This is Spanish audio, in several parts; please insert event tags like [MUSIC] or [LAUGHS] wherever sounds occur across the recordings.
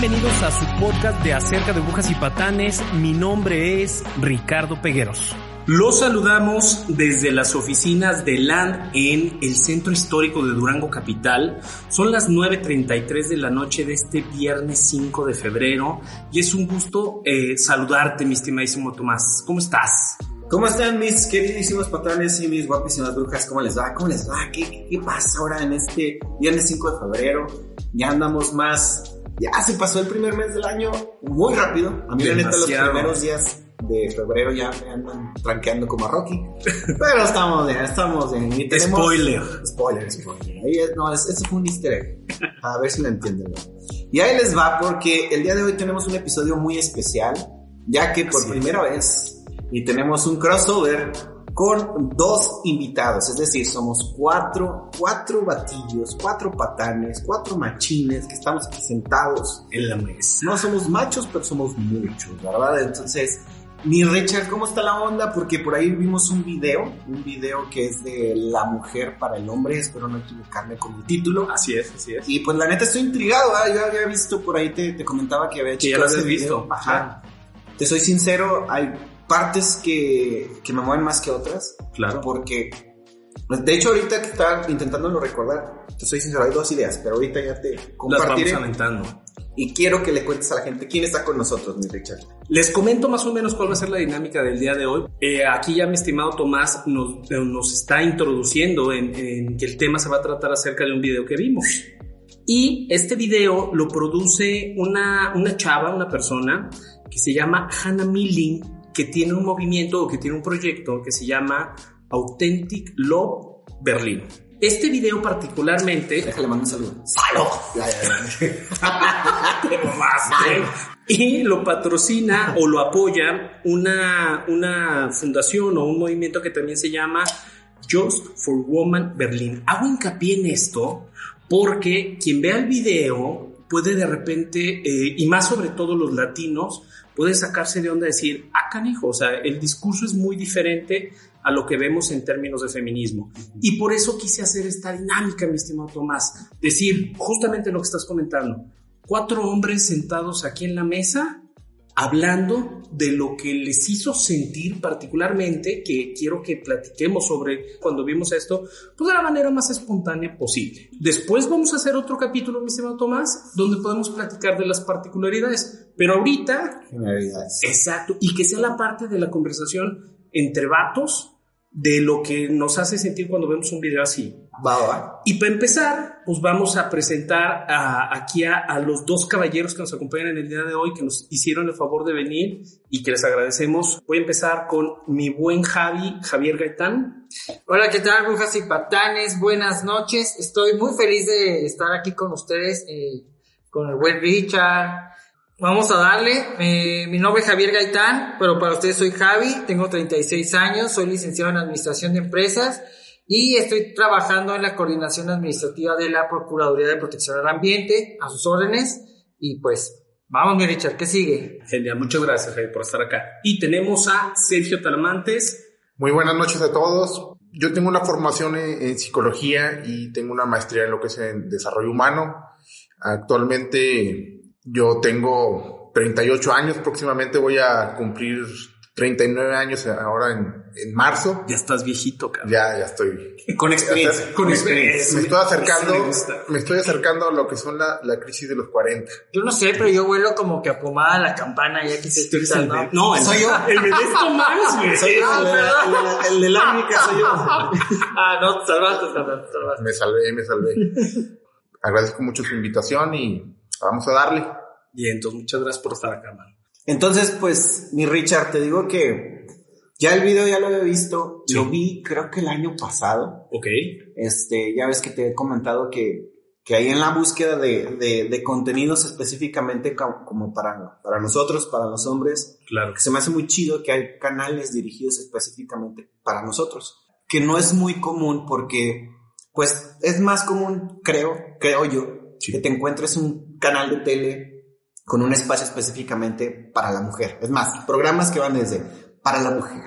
Bienvenidos a su podcast de acerca de brujas y patanes. Mi nombre es Ricardo Pegueros. Los saludamos desde las oficinas de LAND en el centro histórico de Durango Capital. Son las 9.33 de la noche de este viernes 5 de febrero y es un gusto eh, saludarte, mi estimadísimo Tomás. ¿Cómo estás? ¿Cómo están mis queridísimos patanes y mis guapísimas brujas? ¿Cómo les va? ¿Cómo les va? ¿Qué, qué, qué pasa ahora en este viernes 5 de febrero? Ya andamos más... Ya se pasó el primer mes del año muy rápido. A mí la neta los primeros días de febrero ya me andan tranqueando como a Rocky. Pero estamos bien, estamos bien. Y tenemos- Spoiler. Spoiler, spoiler. Ahí es, no, es- eso fue un easter egg. A ver si lo entienden. Y ahí les va porque el día de hoy tenemos un episodio muy especial, ya que por Así es. primera vez y tenemos un crossover con dos invitados, es decir, somos cuatro, cuatro batillos, cuatro patanes, cuatro machines que estamos aquí sentados. En la mesa. No somos machos, pero somos muchos, ¿verdad? Entonces, mi Richard, ¿cómo está la onda? Porque por ahí vimos un video, un video que es de la mujer para el hombre, espero no equivocarme con el título. Así es, así es. Y pues la neta estoy intrigado, yo había visto por ahí, te, te comentaba que había Que ya lo habías visto. Ajá. Te soy sincero, hay partes que, que me mueven más que otras, Claro. porque, de hecho ahorita que estaba intentándolo recordar, te soy sincero, hay dos ideas, pero ahorita ya te Las vamos compartiré aventando. y quiero que le cuentes a la gente quién está con nosotros, mi Richard. Les comento más o menos cuál va a ser la dinámica del día de hoy. Eh, aquí ya mi estimado Tomás nos, eh, nos está introduciendo en, en que el tema se va a tratar acerca de un video que vimos. Y este video lo produce una, una chava, una persona que se llama Hannah Milling, que tiene un movimiento o que tiene un proyecto que se llama Authentic Love Berlin. Este video particularmente Déjale mandar un saludo. ¡Salud! Ya, ya, ya. [LAUGHS] Te mamaste. Y lo patrocina o lo apoya una, una fundación o un movimiento que también se llama Just for Woman Berlin. Hago hincapié en esto porque quien vea el video puede de repente, eh, y más sobre todo los latinos, puede sacarse de onda decir, ah, canijo, o sea, el discurso es muy diferente a lo que vemos en términos de feminismo. Y por eso quise hacer esta dinámica, mi estimado Tomás. Decir justamente lo que estás comentando. Cuatro hombres sentados aquí en la mesa hablando de lo que les hizo sentir particularmente, que quiero que platiquemos sobre cuando vimos esto, pues de la manera más espontánea posible. Después vamos a hacer otro capítulo, mi estimado Tomás, donde podemos platicar de las particularidades. Pero ahorita Generalidades. Exacto, y que sea la parte de la conversación entre vatos de lo que nos hace sentir cuando vemos un video así. Va, va. Y para empezar, pues vamos a presentar a- aquí a, a los dos caballeros que nos acompañan en el día de hoy, que nos hicieron el favor de venir y que les agradecemos. Voy a empezar con mi buen Javi, Javier Gaitán. Hola, ¿qué tal, brujas y patanes? Buenas noches. Estoy muy feliz de estar aquí con ustedes, eh, con el buen Richard. Vamos a darle. Eh, mi nombre es Javier Gaitán, pero para ustedes soy Javi. Tengo 36 años, soy licenciado en Administración de Empresas y estoy trabajando en la coordinación administrativa de la Procuraduría de Protección al Ambiente, a sus órdenes. Y pues, vamos, mi Richard, ¿qué sigue? Genial, muchas gracias Javi por estar acá. Y tenemos a Sergio Talamantes. Muy buenas noches a todos. Yo tengo una formación en, en psicología y tengo una maestría en lo que es en desarrollo humano. Actualmente yo tengo 38 años, próximamente voy a cumplir 39 años ahora en, en marzo. Ya estás viejito, cabrón. Ya, ya estoy. Con experiencia. Con experiencia. Me estoy acercando, me gusta. me estoy acercando a lo que son la, la crisis de los 40. Yo no sé, pero yo vuelo como que a pomada la campana y aquí se ¿no? de- No, el- Soy yo. El Tomás, güey. Soy yo, el, el- el- el de la única soy yo. [LAUGHS] Ah, no, te salvaste, te salvaste, te salvaste. Me salvé, me salvé. [LAUGHS] Agradezco mucho su invitación y vamos a darle. Bien, entonces muchas gracias por estar acá, mano. Entonces, pues, mi Richard, te digo que ya el video ya lo había visto, Sí. lo vi creo que el año pasado. Ok. Este, ya ves que te he comentado que, que ahí en la búsqueda de, de, de contenidos específicamente co- como para, para nosotros, para los hombres, Claro. que se me hace muy chido que hay canales dirigidos específicamente para nosotros, que no es muy común porque, pues, es más común, creo, creo yo, Sí. que te encuentres un canal de tele con un espacio específicamente para la mujer. Es más, programas que van desde para la mujer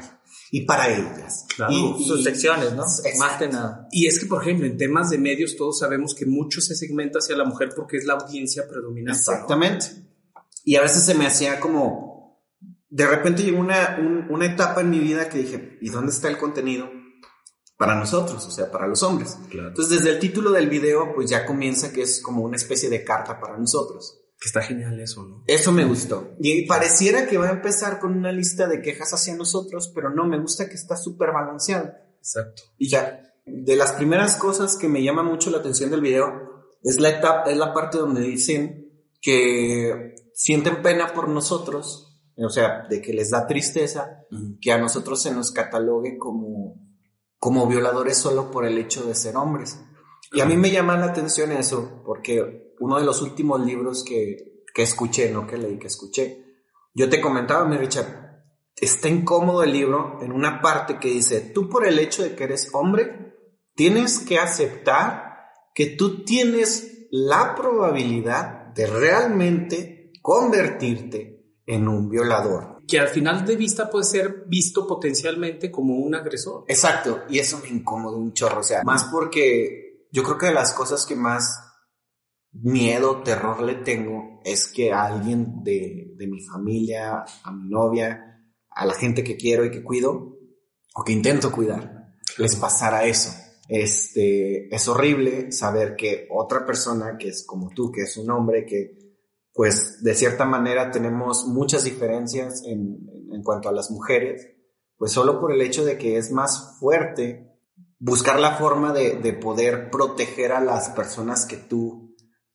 y para ellas. Claro. Y- Sus y- secciones, ¿no? Exacto. Más que nada. Y es que, por ejemplo, en temas de medios todos sabemos que mucho se segmenta hacia la mujer porque es la audiencia predominante. ¿no? Exactamente. Y a veces se me hacía como, de repente llegó una, un- una etapa en mi vida que dije, ¿y dónde está el contenido? Para nosotros, o sea, para los hombres. Claro. Entonces, desde el título del video, pues ya comienza que es como una especie de carta para nosotros. Que está genial eso, ¿no? Eso me gustó. Y pareciera que va a empezar con una lista de quejas hacia nosotros, pero no, me gusta que está súper balanceado. Exacto. Y ya, de las primeras cosas que me llama mucho la atención del video es la etapa, es la parte donde dicen que sienten pena por nosotros, o sea, de que les da tristeza que a nosotros se nos catalogue como, como violadores solo por el hecho de ser hombres. Y a mí me llama la atención eso, porque uno de los últimos libros que, que escuché, no que leí, que escuché, yo te comentaba, mi Richard, está incómodo el libro en una parte que dice, tú por el hecho de que eres hombre, tienes que aceptar que tú tienes la probabilidad de realmente convertirte en un violador. Que al final de vista puede ser visto potencialmente como un agresor. Exacto, y eso me incomoda un chorro, o sea, más porque yo creo que de las cosas que más miedo, terror le tengo es que a alguien de, de mi familia, a mi novia, a la gente que quiero y que cuido, o que intento cuidar, les pasara eso. Este, es horrible saber que otra persona que es como tú, que es un hombre que, pues, de cierta manera tenemos muchas diferencias en, en cuanto a las mujeres, pues solo por el hecho de que es más fuerte buscar la forma de, de poder proteger a las personas que tú,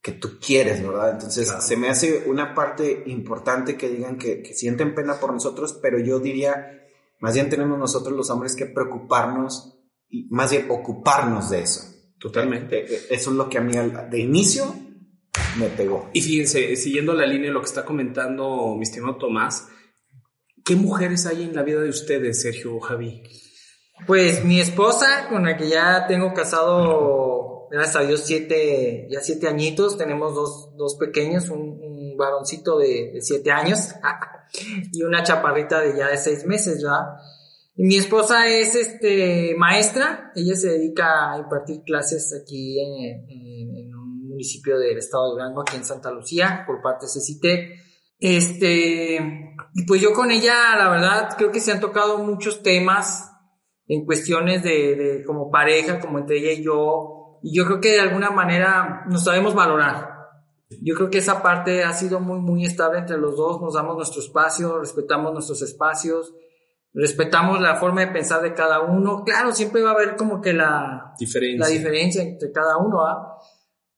que tú quieres, ¿verdad? Entonces, Claro. se me hace una parte importante que digan que, que sienten pena por nosotros, pero yo diría, más bien tenemos nosotros los hombres que preocuparnos y más bien ocuparnos de eso. Totalmente. Eh, eh, Eso es lo que a mí de inicio me pegó. Y fíjense, siguiendo la línea de lo que está comentando mi estimado Tomás, ¿qué mujeres hay en la vida de ustedes, Sergio o Javi? Pues mi esposa, con la que ya tengo casado, gracias a Dios, siete, ya siete añitos, tenemos dos, dos pequeños, un, un varoncito de, de siete años [LAUGHS] y una chaparrita de ya de seis meses, ¿verdad? Y mi esposa es este maestra, ella se dedica a impartir clases aquí en, en- en un municipio del estado de Durango, aquí en Santa Lucía, por parte de CECITEC. Este, y pues yo con ella, la verdad, creo que se han tocado muchos temas en cuestiones de, de como pareja, como entre ella y yo, y yo creo que de alguna manera nos sabemos valorar. Yo creo que esa parte ha sido muy, muy estable entre los dos, nos damos nuestro espacio, respetamos nuestros espacios, respetamos la forma de pensar de cada uno. Claro, siempre va a haber como que la, Diferencia. la diferencia entre cada uno, ¿ah?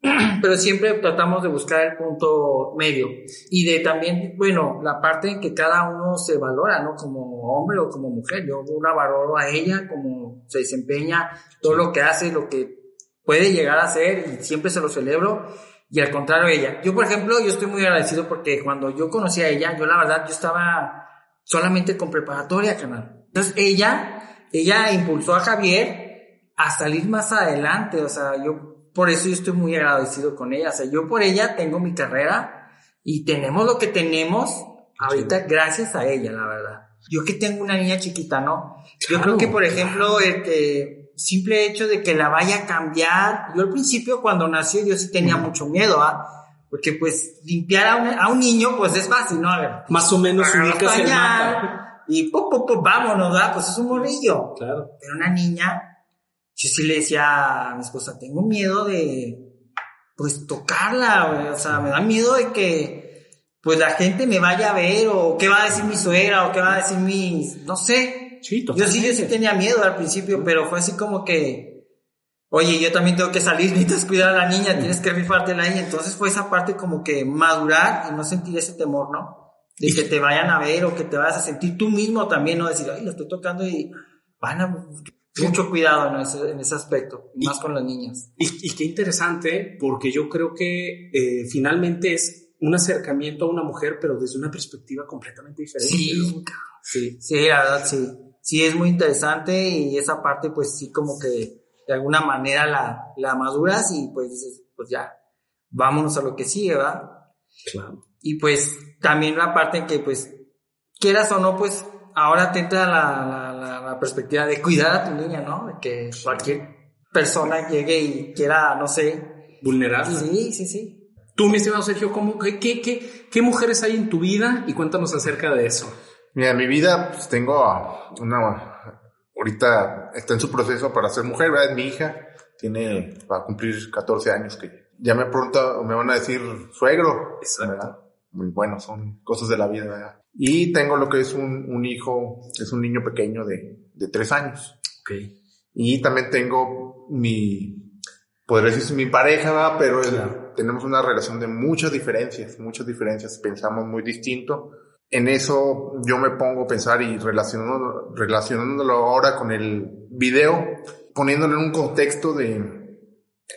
[CLEARS THROAT] Pero siempre tratamos de buscar el punto medio y de también, bueno, la parte en que cada uno se valora, ¿no? Como hombre o como mujer. Yo la valoro a ella, como se desempeña, todo lo que hace, lo que puede llegar a hacer y siempre se lo celebro. Y al contrario ella. Yo, por ejemplo, yo estoy muy agradecido porque cuando yo conocí a ella, yo la verdad, yo estaba solamente con preparatoria, canal. Entonces ella, ella impulsó a Javier a salir más adelante, o sea, yo por eso yo estoy muy agradecido con ella, o sea, yo por ella tengo mi carrera y tenemos lo que tenemos ahorita gracias a ella, la verdad. Yo que tengo una niña chiquita, ¿no? Yo Claro. creo que, por ejemplo, el que simple hecho de que la vaya a cambiar, yo al principio cuando nació yo sí tenía mucho miedo, ¿ah? Porque pues limpiar a un, a un niño pues es fácil, ¿no? A ver, Más o menos ubicas el mapa. Y pum, pum, pum, vámonos, ¿verdad? Pues es un morrillo. Claro. Pero una niña, yo sí le decía a mi esposa, tengo miedo de, pues, tocarla. O sea, me da miedo de que, pues, la gente me vaya a ver, o qué va a decir mi suegra, o qué va a decir mi, no sé. Sí, Yo sí, yo sí tenía miedo al principio, pero fue así como que, oye, yo también tengo que salir, [LAUGHS] necesitas cuidar a la niña, tienes que rifártela ahí. Entonces fue esa parte como que madurar y no sentir ese temor, ¿no? De que te vayan a ver o que te vayas a sentir tú mismo también, ¿no? Decir, ay, lo estoy tocando y van a... Mucho cuidado en ese, en ese aspecto, y más con las niñas. Y, y qué interesante, porque yo creo que eh, finalmente es un acercamiento a una mujer, pero desde una perspectiva completamente diferente. Sí, sí. Sí, la verdad, sí. Sí, es muy interesante y esa parte, pues sí, como que de alguna manera la, la maduras y pues dices, pues ya, vámonos a lo que sigue, ¿verdad? Claro. Y pues también la parte en que, pues, quieras o no, pues ahora te entra la, la, la, la perspectiva de cuidar a tu niña, ¿no? De que cualquier persona llegue y quiera, no sé. Vulnerable. Sí, sí, sí. Tú, mi estimado Sergio, ¿cómo, qué, qué, qué, qué mujeres hay en tu vida? Y cuéntanos acerca de eso. Mira, en mi vida pues, tengo una, ahorita está en su proceso para ser mujer, ¿verdad? Es mi hija, tiene, va a cumplir 14 años que ya me pronto me van a decir suegro, ¿verdad? Muy bueno, son cosas de la vida, ¿verdad? Y tengo lo que es un, un hijo, es un niño pequeño de, de tres años. Ok. Y también tengo mi, podría decirse mi pareja, ¿verdad? Pero el- Claro. tenemos una relación de muchas diferencias, muchas diferencias, pensamos muy distinto. En eso yo me pongo a pensar y relacionándolo, relacionándolo ahora con el video, poniéndolo en un contexto de,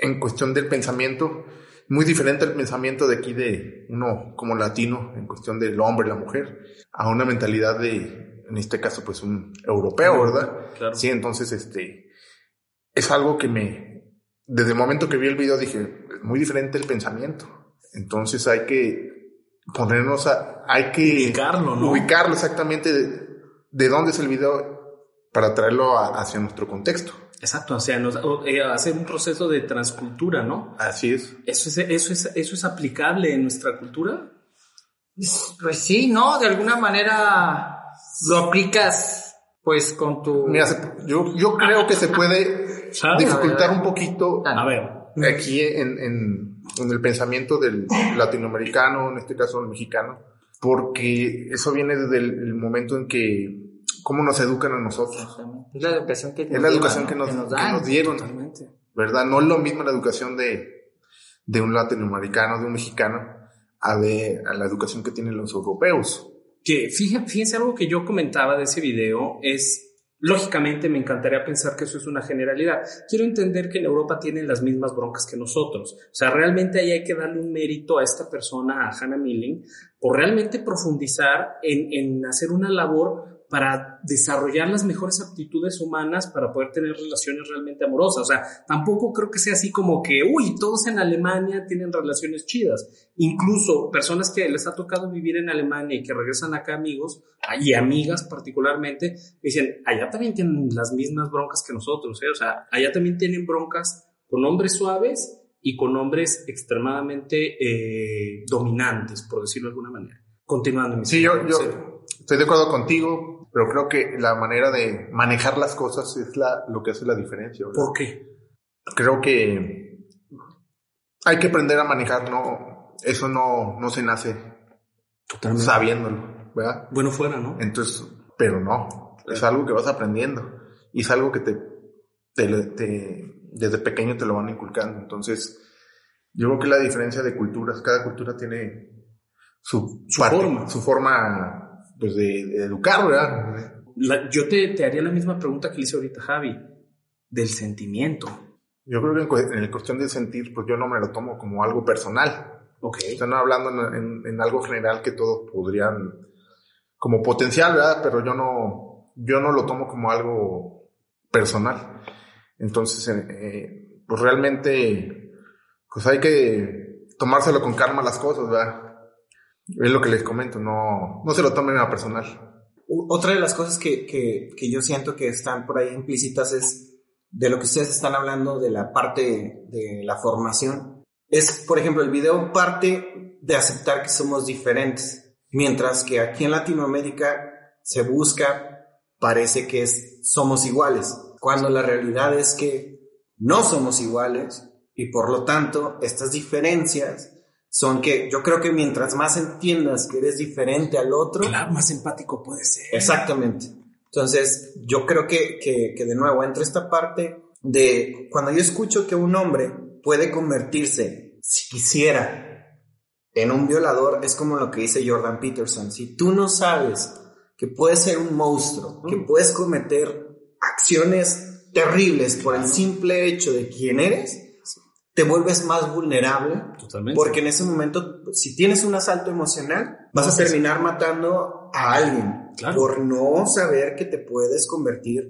en cuestión del pensamiento, muy diferente al pensamiento de aquí de uno como latino, en cuestión del hombre y la mujer, a una mentalidad de, en este caso, pues un europeo, ¿verdad? Claro. Sí, entonces, este, es algo que me, desde el momento que vi el video dije, es muy diferente el pensamiento. Entonces hay que ponernos a, hay que Ubicarlo, ¿no? ubicarlo exactamente de, de dónde es el video para traerlo a- hacia nuestro contexto. Exacto, o sea, nos, o, eh, hacer un proceso de transcultura, ¿no? Así es. ¿Eso es, eso, es, ¿Eso es aplicable en nuestra cultura? Pues sí, ¿no? De alguna manera lo aplicas pues con tu... Mira, se- yo, yo creo que se puede ¿Sabes? dificultar un poquito A ver, aquí en, en, en el pensamiento del latinoamericano, en este caso el mexicano, porque eso viene desde el, el momento en que, cómo nos educan a nosotros, Es la educación que es la educación que nos, que nos que nos dieron, totalmente. ¿verdad? No es lo mismo la educación de, de un latinoamericano, de un mexicano, a, de, a la educación que tienen los europeos. Que fíjense, fíjense algo que yo comentaba de ese video es, lógicamente me encantaría pensar que eso es una generalidad. Quiero entender que en Europa tienen las mismas broncas que nosotros. O sea, realmente ahí hay que darle un mérito a esta persona, a Hannah Milling, por realmente profundizar en, en hacer una labor para desarrollar las mejores aptitudes humanas para poder tener relaciones realmente amorosas. O sea, tampoco creo que sea así como que, uy, todos en Alemania tienen relaciones chidas. Incluso personas que les ha tocado vivir en Alemania y que regresan acá amigos, y amigas particularmente, dicen, allá también tienen las mismas broncas que nosotros, ¿eh? O sea, allá también tienen broncas con hombres suaves y con hombres extremadamente eh, dominantes, por decirlo de alguna manera. Continuando. mi Sí, yo, yo estoy de acuerdo contigo, pero creo que la manera de manejar las cosas es la, lo que hace la diferencia. ¿verdad? ¿Por qué? creo que hay que aprender a manejar, no, eso no, no se nace Totalmente. sabiéndolo, ¿verdad? Bueno, fuera, ¿no? Entonces, pero no, es algo que vas aprendiendo y es algo que te, te, te- desde pequeño te lo van inculcando. Entonces, yo creo que la diferencia de culturas, cada cultura tiene su, Su parte, forma. su forma, pues de, de educar, ¿verdad? La- yo te, te haría la misma pregunta que le hice ahorita, Javi, del sentimiento. Yo creo que en, la cuestión del sentir, pues yo no me lo tomo como algo personal. Ok. Están hablando en, en- en algo general que todos podrían, como potencial, ¿verdad? Pero yo no, yo no lo tomo como algo personal. Entonces, eh, eh, pues realmente, pues hay que tomárselo con calma las cosas, ¿verdad? Es lo que les comento, no, no se lo tomen a personal. Otra de las cosas que, que, que yo siento que están por ahí implícitas es de lo que ustedes están hablando de la parte de la formación. Es, por ejemplo, el video parte de aceptar que somos diferentes, mientras que aquí en Latinoamérica se busca, parece que es, somos iguales, cuando la realidad es que no somos iguales y por lo tanto estas diferencias son que yo creo que mientras más entiendas que eres diferente al otro, Claro, más empático puede ser. Exactamente. Entonces, yo creo que, que, que de nuevo entra esta parte de cuando yo escucho que un hombre puede convertirse, si quisiera, en un violador, es como lo que dice Jordan Peterson. Si tú no sabes que puedes ser un monstruo, que puedes cometer acciones terribles por el simple hecho de quién eres, te vuelves más vulnerable Totalmente. porque en ese momento, si tienes un asalto emocional, vas a terminar matando a alguien Claro. por no saber que te puedes convertir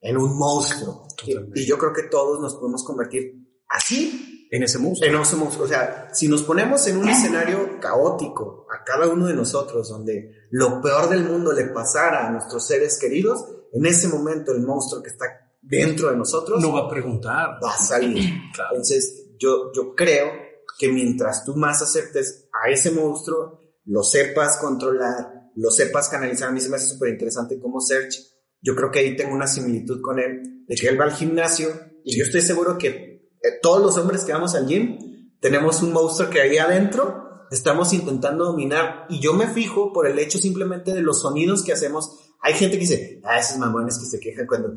en un monstruo. Totalmente. y yo creo que todos nos podemos convertir así en ese monstruo. en un monstruo. O sea, si nos ponemos en un escenario caótico a cada uno de nosotros, donde lo peor del mundo le pasara a nuestros seres queridos, en ese momento el monstruo que está dentro de nosotros no va a preguntar. va a salir. Claro. Entonces, yo, yo creo que mientras tú más aceptes a ese monstruo, lo sepas controlar, lo sepas canalizar. A mí se me hace súper interesante como Serge. Yo creo que ahí tengo una similitud con él, de que él va al gimnasio y yo estoy seguro que eh, todos los hombres que vamos al gym tenemos un monstruo que ahí adentro estamos intentando dominar y yo me fijo por el hecho simplemente de los sonidos que hacemos. Hay gente que dice, ah, esos mamones que se quejan cuando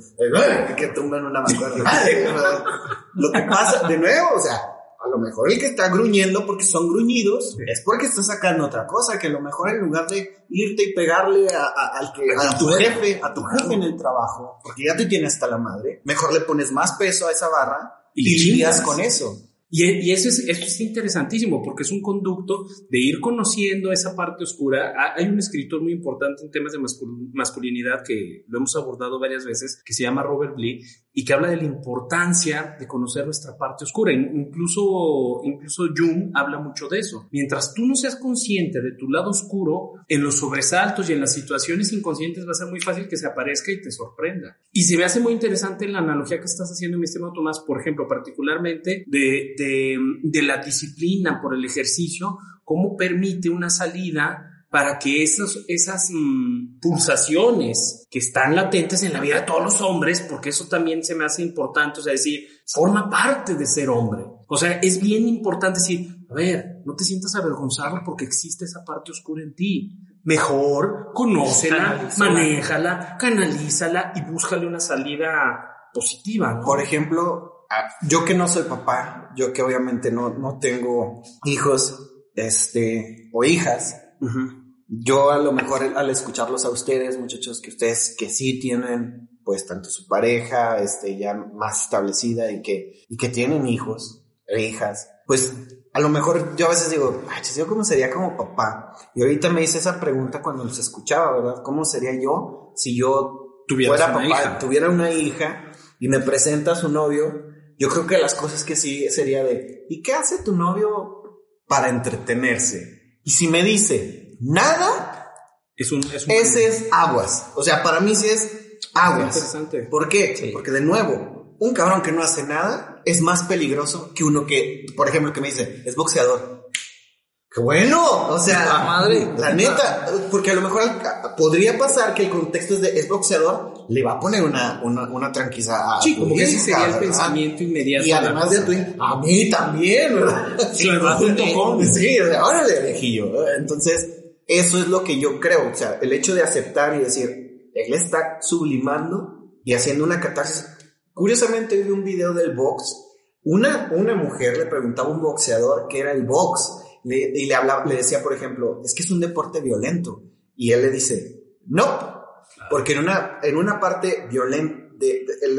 que tumban una mancuerna. [LAUGHS] Lo que pasa, de nuevo, o sea, a lo mejor el que está gruñendo porque son gruñidos es porque está sacando otra cosa, que a lo mejor en lugar de irte y pegarle a, al que, a tu jefe, a tu jefe en el trabajo, porque ya te tienes hasta la madre, mejor le pones más peso a esa barra y, y lidias con eso. Y, eso, es, eso es interesantísimo porque es un conducto de ir conociendo esa parte oscura. Hay un escritor muy importante en temas de masculinidad que lo hemos abordado varias veces, que se llama Robert Blee, y que habla de la importancia de conocer nuestra parte oscura. Incluso, incluso Jung habla mucho de eso. Mientras tú no seas consciente de tu lado oscuro, en los sobresaltos y en las situaciones inconscientes va a ser muy fácil que se aparezca y te sorprenda. Y se me hace muy interesante la analogía que estás haciendo, mi estimado Tomás, por ejemplo, particularmente de, de, de la disciplina por el ejercicio, cómo permite una salida para que esos, esas mm, pulsaciones que están latentes en la vida de todos los hombres, porque eso también se me hace importante, o sea, decir, forma parte de ser hombre. O sea, es bien importante decir, a ver, no te sientas avergonzado porque existe esa parte oscura en ti. Mejor conócela, manéjala, canalízala y búscale una salida positiva. Por ejemplo, yo que no soy papá, yo que obviamente no, no tengo hijos, este, o hijas, yo a lo mejor al escucharlos a ustedes, muchachos, que ustedes que sí tienen pues tanto su pareja este ya más establecida y que y que tienen hijos e hijas, pues a lo mejor yo a veces digo, ay, yo cómo sería como papá. Y ahorita me hice esa pregunta cuando los escuchaba, ¿verdad? ¿Cómo sería yo si yo fuera papá, tuviera una hija y me presenta a su novio? Yo creo que las cosas que sí sería de, ¿y qué hace tu novio para entretenerse? Y si me dice, nada, es un, ese es aguas. O sea, para mí sí es aguas. Interesante. ¿Por qué? Porque de nuevo, un cabrón que no hace nada es más peligroso que uno que, por ejemplo, que me dice, es boxeador. ¡Qué bueno! O sea, la madre. La neta, porque a lo mejor podría pasar que el contexto es de es boxeador, le va a poner una, una, una tranquila a Sí, como que ese sería el pensamiento inmediato. Y además de tu, a mí también, ¿verdad? [LAUGHS] Sí, junto [LAUGHS] con. Sí, o sea, órale, viejillo. Entonces, eso es lo que yo creo, o sea, el hecho de aceptar y decir, él está sublimando y haciendo una catarsis. Curiosamente vi un video del box, una, una mujer le preguntaba a un boxeador qué era el box y le, decía, por ejemplo, es que es un deporte violento. Y él le dice, no, porque en una, en una parte violenta,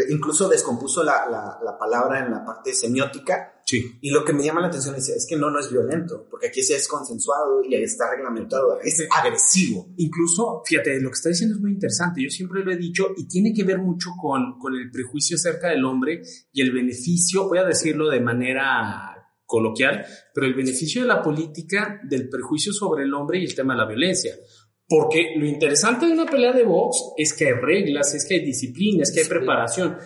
incluso descompuso la, la, palabra en la parte semiótica. Sí. Y lo que me llama la atención es, es que no, no es violento, porque aquí sí es consensuado y ahí está reglamentado, es agresivo. Incluso, fíjate, lo que está diciendo es muy interesante, yo siempre lo he dicho y tiene que ver mucho con, con el prejuicio acerca del hombre y el beneficio, voy a decirlo de manera coloquial, pero el beneficio de la política del prejuicio sobre el hombre y el tema de la violencia. Porque lo interesante de una pelea de box es que hay reglas, es que hay disciplina, es que hay preparación,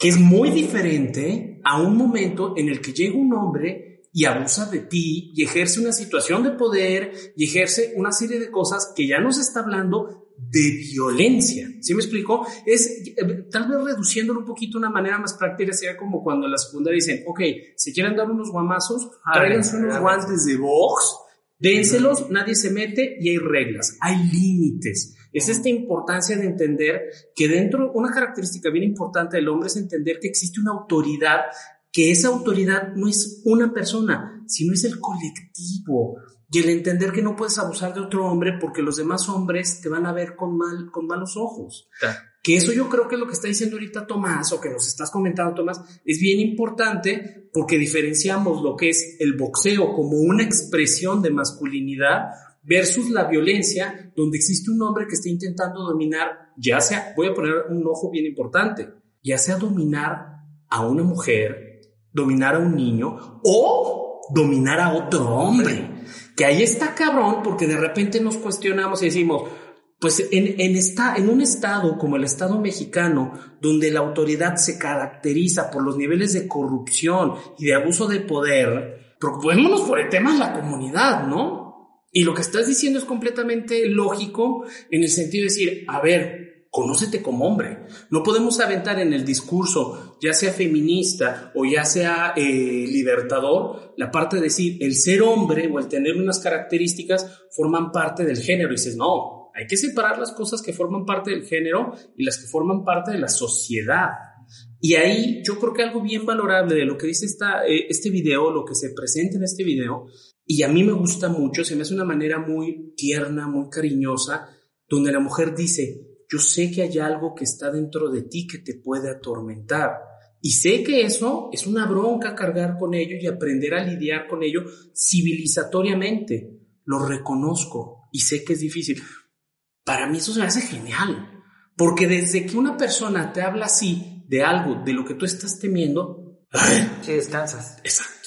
que es muy diferente a un momento en el que llega un hombre y abusa de ti y ejerce una situación de poder y ejerce una serie de cosas que ya nos está hablando de violencia. ¿Sí me explico? Es eh, tal vez reduciéndolo un poquito de una manera más práctica, sería como cuando en la secundaria dicen, ok, si quieren dar unos guamazos, tráiganse unos guantes de box Dénselos, nadie se mete y hay reglas, hay límites. Es esta importancia de entender que dentro, una característica bien importante del hombre es entender que existe una autoridad, que esa autoridad no es una persona, sino es el colectivo. Y el entender que no puedes abusar de otro hombre porque los demás hombres te van a ver con, mal, con malos ojos. Que eso yo creo que lo que está diciendo ahorita Tomás o que nos estás comentando Tomás es bien importante porque diferenciamos lo que es el boxeo como una expresión de masculinidad versus la violencia donde existe un hombre que está intentando dominar, ya sea, voy a poner un ojo bien importante, ya sea dominar a una mujer, dominar a un niño o dominar a otro hombre. Que ahí está cabrón porque de repente nos cuestionamos y decimos, pues en, en, en un estado como el Estado mexicano, donde la autoridad se caracteriza por los niveles de corrupción y de abuso de poder, preocupémonos por el tema de la comunidad, ¿no? Y lo que estás diciendo es completamente lógico en el sentido de decir, a ver, conócete como hombre. No podemos aventar en el discurso, ya sea feminista o ya sea eh, libertador, la parte de decir el ser hombre o el tener unas características forman parte del género. Y dices, no, hay que separar las cosas que forman parte del género y las que forman parte de la sociedad. Y ahí yo creo que algo bien valorable de lo que dice esta, eh, este video, lo que se presenta en este video, y a mí me gusta mucho, se me hace una manera muy tierna, muy cariñosa, donde la mujer dice, yo sé que hay algo que está dentro de ti que te puede atormentar. Y sé que eso es una bronca cargar con ello y aprender a lidiar con ello civilizatoriamente. Lo reconozco y sé que es difícil. Para mí eso se me hace genial. Porque desde que una persona te habla así de algo, de lo que tú estás temiendo, sí, descansas. Exacto.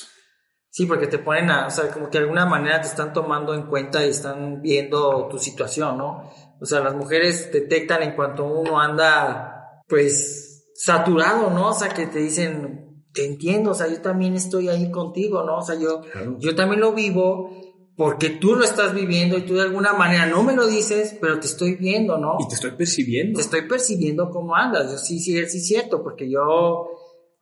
Sí, porque te ponen a, o sea, como que de alguna manera te están tomando en cuenta y están viendo tu situación, ¿no? O sea, las mujeres detectan en cuanto uno anda, pues, saturado, ¿no? O sea, que te dicen, te entiendo, o sea, yo también estoy ahí contigo, ¿no? O sea, yo, yo también lo vivo porque tú lo estás viviendo y tú de alguna manera no me lo dices, pero te estoy viendo, ¿no? Y te estoy percibiendo. Te estoy percibiendo cómo andas. Yo sí, sí, sí, es cierto, porque yo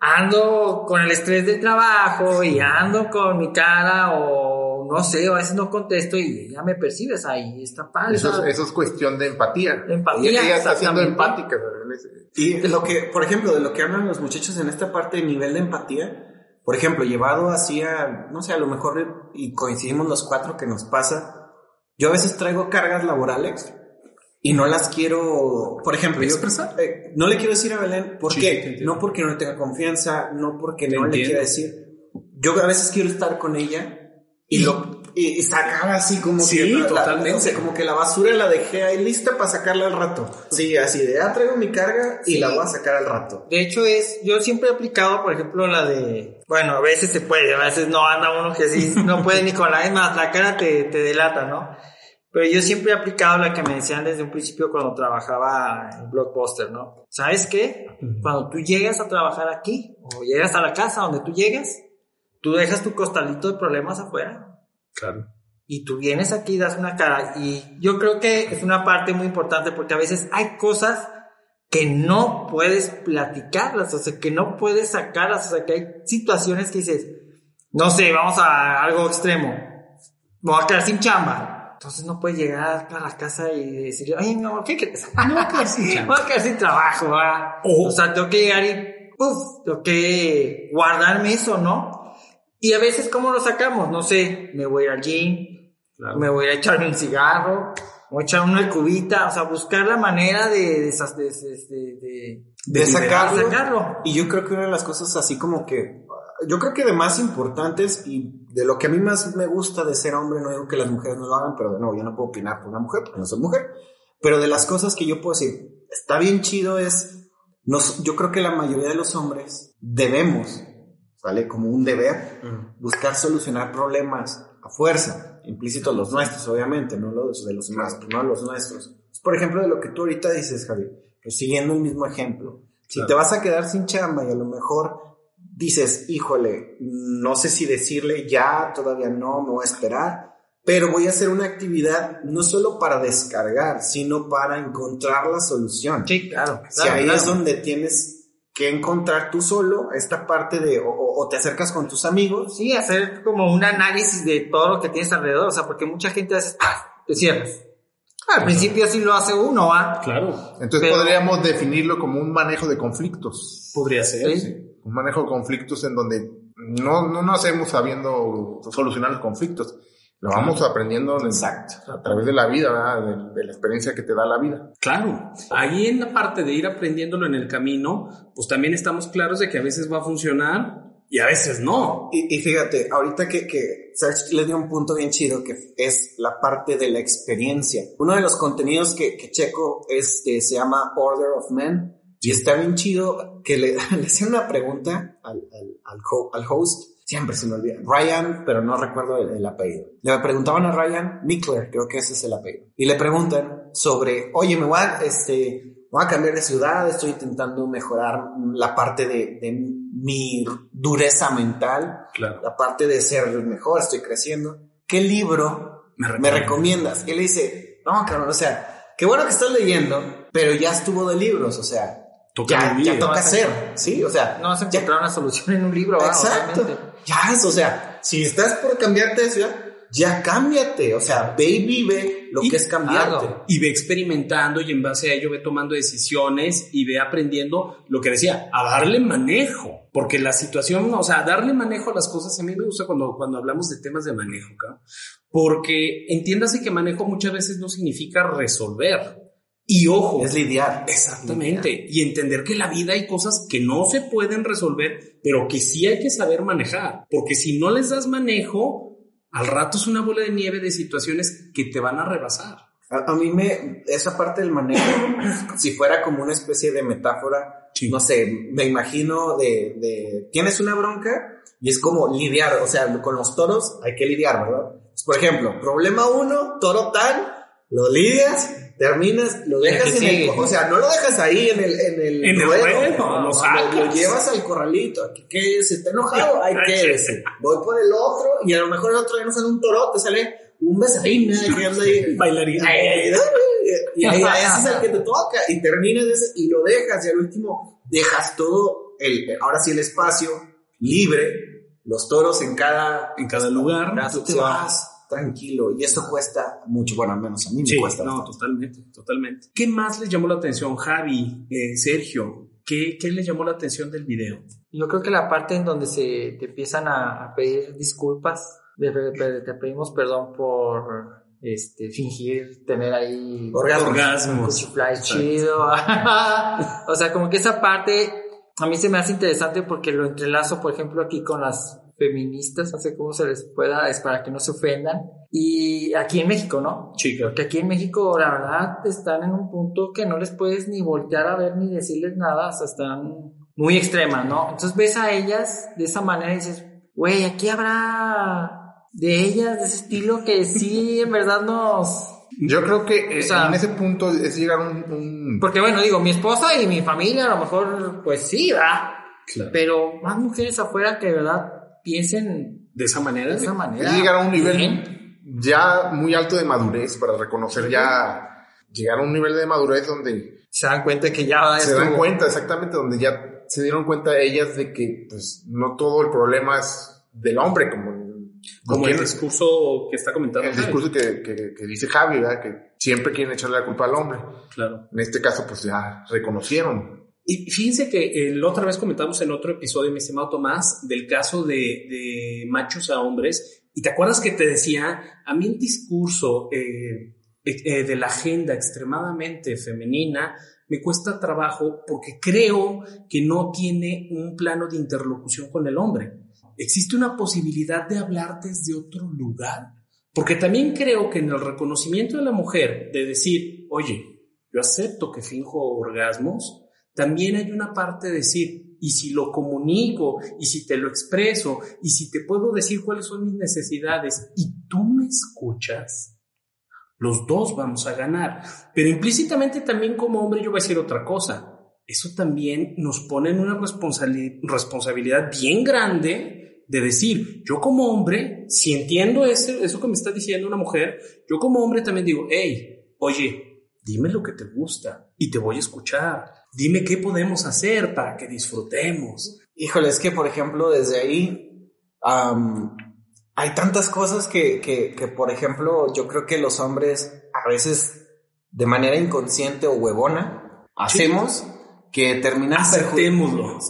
ando con el estrés del trabajo y ando con mi cara o no sé, a veces no contesto y ya me percibes ahí, está padre. Eso, es, eso es cuestión de empatía. Empatía. Ella está siendo empática. Y de lo que, por ejemplo, de lo que hablan los muchachos en esta parte de nivel de empatía, por ejemplo, llevado así a, no sé, a lo mejor, y coincidimos los cuatro que nos pasa, yo a veces traigo cargas laborales y no las quiero, por ejemplo, yo eh, no le quiero decir a Belén, ¿por qué? No porque no le tenga confianza, no porque no le quiera decir. Yo a veces quiero estar con ella y, lo y, sacaba así como que totalmente. como que la basura la dejé ahí lista para sacarla al rato. Sí, así de ya traigo mi carga y la voy a sacar al rato. De hecho es, yo siempre he aplicado, por ejemplo, la de, bueno, a veces se puede, a veces no anda uno que sí, no puede ni con la, es más, la cara te, te delata, ¿no? Pero yo siempre he aplicado la que me decían desde un principio cuando trabajaba en Blockbuster, ¿no? ¿Sabes qué? Cuando tú llegas a trabajar aquí, o llegas a la casa donde tú llegas, tú dejas tu costalito de problemas afuera. Claro. Y tú vienes aquí y das una cara. Y yo creo que es una parte muy importante porque a veces hay cosas que no puedes platicarlas, o sea, que no puedes sacarlas, o sea, que hay situaciones que dices, no sé, vamos a algo extremo, me voy a quedar sin chamba. Entonces no puedes llegar a la casa y decir, ay, no, ¿qué crees? No voy a quedar sin chamba. [LAUGHS] voy a quedar sin trabajo, ¿va? O- O sea, tengo que llegar y, puf, tengo que guardarme eso, ¿no? Y a veces, ¿cómo lo sacamos? No sé, me voy a ir al gym, Claro. me voy a echarme un cigarro, me voy a echar una cubita, o sea, buscar la manera de, de, de, de, de- de- de sacarlo. de sacarlo. Y yo creo que una de las cosas así como que, yo creo que de más importantes y de lo que a mí más me gusta de ser hombre, no digo que las mujeres no lo hagan, pero de nuevo, yo no puedo opinar por una mujer porque no soy mujer, pero de las cosas que yo puedo decir, está bien chido es, nos, yo creo que la mayoría de los hombres debemos, ¿vale? Como un deber, buscar solucionar problemas a fuerza, implícitos los nuestros, obviamente, no los de los demás, no los nuestros. Por ejemplo, de lo que tú ahorita dices, Javi, pues siguiendo el mismo ejemplo. Si Claro. te vas a quedar sin chamba y a lo mejor dices, híjole, no sé si decirle ya, todavía no, me voy a esperar, pero voy a hacer una actividad no solo para descargar, sino para encontrar la solución. Sí, claro. Si claro, ahí claro. es donde tienes que encontrar tú solo esta parte de, o, o- o te acercas con tus amigos. Sí, hacer como un análisis de todo lo que tienes alrededor, o sea, porque mucha gente hace, ¡ah! te cierras. Al principio sí lo hace uno, ¿va? Claro. Entonces Pero- podríamos definirlo como un manejo de conflictos. Podría ser. Sí. Un manejo de conflictos en donde no, no nacemos sabiendo solucionar los conflictos. Lo vamos aprendiendo en- Exacto. a través de la vida, ¿verdad? de, de la experiencia que te da la vida. Claro. Ahí en la parte de ir aprendiéndolo en el camino, pues también estamos claros de que a veces va a funcionar y a veces no. Y, y fíjate, ahorita que, que Serge le dio un punto bien chido que es la parte de la experiencia. Uno de los contenidos que, que checo este, se llama Order of Men y está bien chido que le, [LAUGHS] le hacían una pregunta al, al, al, ho- al host. Siempre se me olvida. Ryan, pero no recuerdo el, el apellido. Le preguntaban a Ryan Mickler, creo que ese es el apellido. Y le preguntan sobre, oye, me voy a, este, voy a cambiar de ciudad, estoy intentando mejorar la parte de, de mi dureza mental, Claro. aparte de ser mejor, estoy creciendo. ¿Qué libro Me me recomiendas. Y él dice, no, cabrón, o sea, qué bueno que estás leyendo, pero ya estuvo de libros, o sea, Toca ya, ya toca No hacer, ¿sí? O sea, No vas a ya- encontrar una solución en un libro. Exacto. Ya, es, o sea, si estás por cambiarte de ciudad, ya cámbiate. O sea, ve y vive lo Y- que es cambiarte. Y ve experimentando y en base a ello ve tomando decisiones y ve aprendiendo lo que decía, a darle manejo. Porque la situación, o sea, darle manejo a las cosas, a mí me gusta cuando, cuando hablamos de temas de manejo, cabrón. Porque entiéndase que manejo muchas veces no significa resolver. Y ojo, Es lidiar. Exactamente. Y entender que en la vida hay cosas que no se pueden resolver, pero que sí hay que saber manejar. Porque si no les das manejo, al rato es una bola de nieve de situaciones que te van a rebasar. A, a mí me, esa parte del manejo, si fuera como una especie de metáfora, Sí. no sé, me imagino de, de, tienes una bronca y es como lidiar, o sea, con los toros hay que lidiar, ¿verdad? Pues, por ejemplo, problema uno, toro tal, lo lidias, terminas, lo dejas el en el, o sea, no lo dejas ahí en el, en el, En el ruedo, ruedo, no, lo sacas. lo llevas al corralito, aquí quédese, está enojado, ahí quédese. Voy por el otro y a lo mejor el otro ya no sale un torote, sale un besarín, ¿eh? que anda ahí. [LAUGHS] Bailarín. Ay, y ahí ese es el que te toca y terminas ese y lo dejas y al último dejas todo el ahora sí el espacio libre los toros en cada En cada lugar. tú te vas tranquilo y eso cuesta mucho bueno al menos a mí Sí, me cuesta no, bastante. totalmente, totalmente. ¿Qué más les llamó la atención, Javi, eh, Sergio? ¿Qué, ¿Qué les llamó la atención del video? Yo creo que la parte en donde se te empiezan a, a pedir disculpas, de- de- de- te pedimos perdón por este, fingir tener ahí Orgasmos. Orgasmos. chido. [LAUGHS] o sea, como que esa parte a mí se me hace interesante porque lo entrelazo, por ejemplo, aquí con las feministas, no sé cómo se les pueda, es para que no se ofendan. Y aquí en México, ¿no? Chica. Porque aquí en México, la verdad, están en un punto que no les puedes ni voltear a ver ni decirles nada, o sea, están muy extremas, ¿no? Entonces ves a ellas de esa manera y dices, güey, aquí habrá de ellas de ese estilo que sí, en verdad nos... Yo creo que eh, O sea- en ese punto es llegar a un, un- Porque bueno, digo, mi esposa y mi familia a lo mejor, pues sí, ¿verdad? Claro. Pero más mujeres afuera que de verdad piensen De esa manera. de esa manera. es llegar a un nivel Bien. ya muy alto de madurez para reconocer ya llegar a un nivel de madurez donde Se dan cuenta que ya se dan cuenta exactamente donde ya se dieron cuenta ellas de que pues no todo el problema es del hombre como Como el discurso que está comentando. el Javi. discurso que, que- que dice Javi, ¿verdad? que siempre quieren echarle la culpa al hombre. Claro. En este caso, pues ya reconocieron. Y fíjense que eh, la otra vez comentamos en otro episodio, mi estimado Tomás, del caso de, de machos a hombres. Y te acuerdas que te decía, a mí el discurso eh, eh, eh, de la agenda extremadamente femenina me cuesta trabajo porque creo que no tiene un plano de interlocución con el hombre. ¿Existe una posibilidad de hablar desde otro lugar? Porque también creo que en el reconocimiento de la mujer, de decir, oye, yo acepto que finjo orgasmos, también hay una parte de decir, y si lo comunico, y si te lo expreso, y si te puedo decir cuáles son mis necesidades, y tú me escuchas, los dos vamos a ganar. Pero implícitamente también como hombre yo voy a decir otra cosa. Eso también nos pone en una responsabili- responsabilidad bien grande de decir, yo como hombre, si entiendo eso que me está diciendo una mujer, yo como hombre también digo, hey, oye, dime lo que te gusta y te voy a escuchar. Dime qué podemos hacer para que disfrutemos. Híjole, es que por ejemplo desde ahí hay tantas cosas que, que, que, por ejemplo yo creo que los hombres a veces de manera inconsciente o huevona hacemos que terminan